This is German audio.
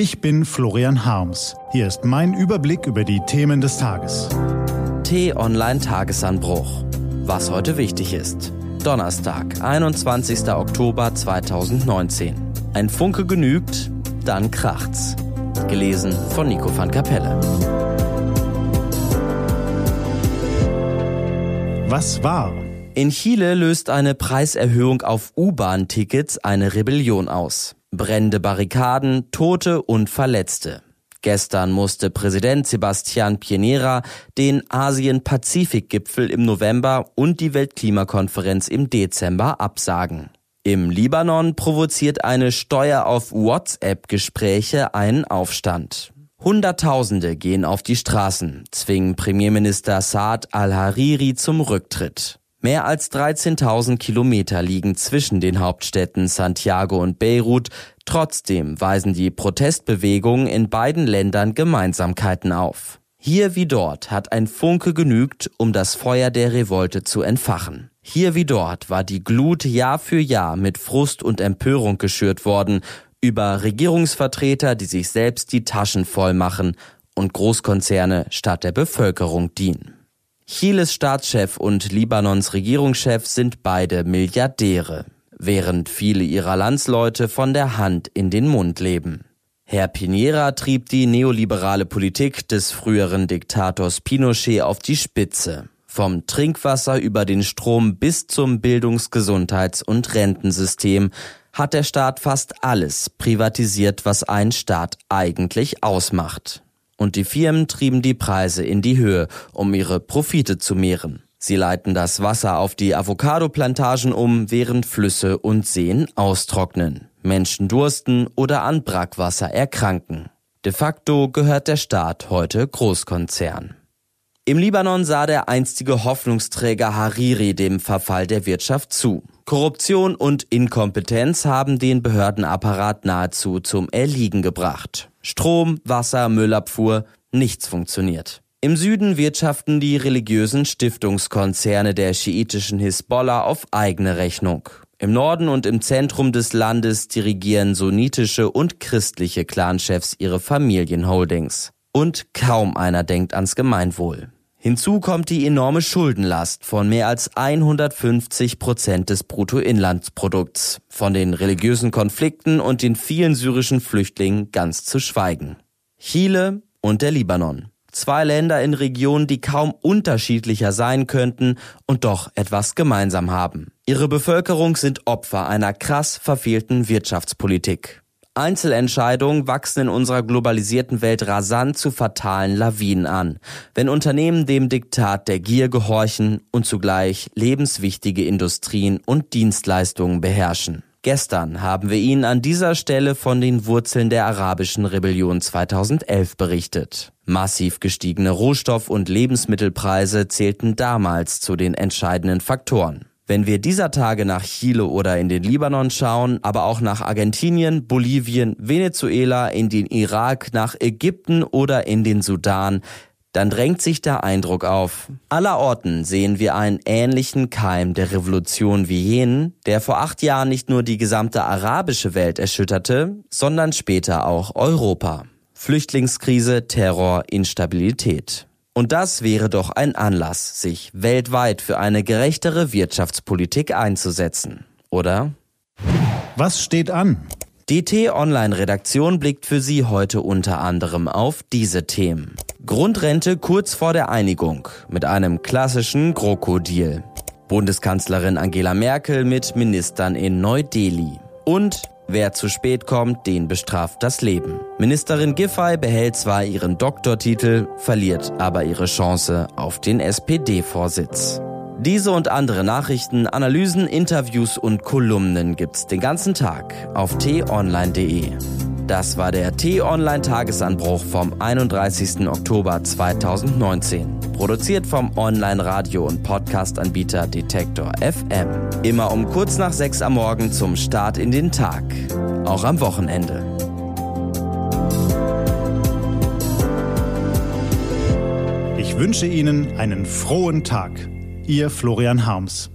Ich bin Florian Harms. Hier ist mein Überblick über die Themen des Tages. T-Online Tagesanbruch. Was heute wichtig ist. Donnerstag, 21. Oktober 2019. Ein Funke genügt, dann kracht's. Gelesen von Nico van Kapelle. Was war? In Chile löst eine Preiserhöhung auf U-Bahn-Tickets eine Rebellion aus. Brennende Barrikaden, Tote und Verletzte. Gestern musste Präsident Sebastian Piñera den Asien-Pazifik-Gipfel im November und die Weltklimakonferenz im Dezember absagen. Im Libanon provoziert eine Steuer auf WhatsApp-Gespräche einen Aufstand. Hunderttausende gehen auf die Straßen, zwingen Premierminister Saad al-Hariri zum Rücktritt. Mehr als 13.000 Kilometer liegen zwischen den Hauptstädten Santiago und Beirut. Trotzdem weisen die Protestbewegungen in beiden Ländern Gemeinsamkeiten auf. Hier wie dort hat ein Funke genügt, um das Feuer der Revolte zu entfachen. Hier wie dort war die Glut Jahr für Jahr mit Frust und Empörung geschürt worden über Regierungsvertreter, die sich selbst die Taschen voll machen und Großkonzerne statt der Bevölkerung dienen. Chiles Staatschef und Libanons Regierungschef sind beide Milliardäre, während viele ihrer Landsleute von der Hand in den Mund leben. Herr Pinera trieb die neoliberale Politik des früheren Diktators Pinochet auf die Spitze. Vom Trinkwasser über den Strom bis zum Bildungs-, Gesundheits- und Rentensystem hat der Staat fast alles privatisiert, was einen Staat eigentlich ausmacht und die Firmen trieben die Preise in die Höhe, um ihre Profite zu mehren. Sie leiten das Wasser auf die Avocado-Plantagen um, während Flüsse und Seen austrocknen, Menschen dursten oder an Brackwasser erkranken. De facto gehört der Staat heute Großkonzern. Im Libanon sah der einstige Hoffnungsträger Hariri dem Verfall der Wirtschaft zu. Korruption und Inkompetenz haben den Behördenapparat nahezu zum Erliegen gebracht. Strom, Wasser, Müllabfuhr, nichts funktioniert. Im Süden wirtschaften die religiösen Stiftungskonzerne der schiitischen Hisbollah auf eigene Rechnung. Im Norden und im Zentrum des Landes dirigieren sunnitische und christliche Clanchefs ihre Familienholdings. Und kaum einer denkt ans Gemeinwohl. Hinzu kommt die enorme Schuldenlast von mehr als 150 Prozent des Bruttoinlandsprodukts, von den religiösen Konflikten und den vielen syrischen Flüchtlingen ganz zu schweigen. Chile und der Libanon. Zwei Länder in Regionen, die kaum unterschiedlicher sein könnten und doch etwas gemeinsam haben. Ihre Bevölkerung sind Opfer einer krass verfehlten Wirtschaftspolitik. Einzelentscheidungen wachsen in unserer globalisierten Welt rasant zu fatalen Lawinen an, wenn Unternehmen dem Diktat der Gier gehorchen und zugleich lebenswichtige Industrien und Dienstleistungen beherrschen. Gestern haben wir Ihnen an dieser Stelle von den Wurzeln der arabischen Rebellion 2011 berichtet. Massiv gestiegene Rohstoff- und Lebensmittelpreise zählten damals zu den entscheidenden Faktoren. Wenn wir dieser Tage nach Chile oder in den Libanon schauen, aber auch nach Argentinien, Bolivien, Venezuela, in den Irak, nach Ägypten oder in den Sudan, dann drängt sich der Eindruck auf. Allerorten sehen wir einen ähnlichen Keim der Revolution wie jenen, der vor acht Jahren nicht nur die gesamte arabische Welt erschütterte, sondern später auch Europa. Flüchtlingskrise, Terror, Instabilität. Und das wäre doch ein Anlass, sich weltweit für eine gerechtere Wirtschaftspolitik einzusetzen, oder? Was steht an? Die T-Online-Redaktion blickt für Sie heute unter anderem auf diese Themen. Grundrente kurz vor der Einigung mit einem klassischen GroKo-Deal. Bundeskanzlerin Angela Merkel mit Ministern in Neu-Delhi. Und Wer zu spät kommt, den bestraft das Leben. Ministerin Giffey behält zwar ihren Doktortitel, verliert aber ihre Chance auf den SPD-Vorsitz. Diese und andere Nachrichten, Analysen, Interviews und Kolumnen gibt's den ganzen Tag auf t-online.de. Das war der T-Online-Tagesanbruch vom 31. Oktober 2019. Produziert vom Online-Radio- und Podcast-Anbieter Detektor FM. Immer um kurz nach sechs am Morgen zum Start in den Tag. Auch am Wochenende. Ich wünsche Ihnen einen frohen Tag. Ihr Florian Harms.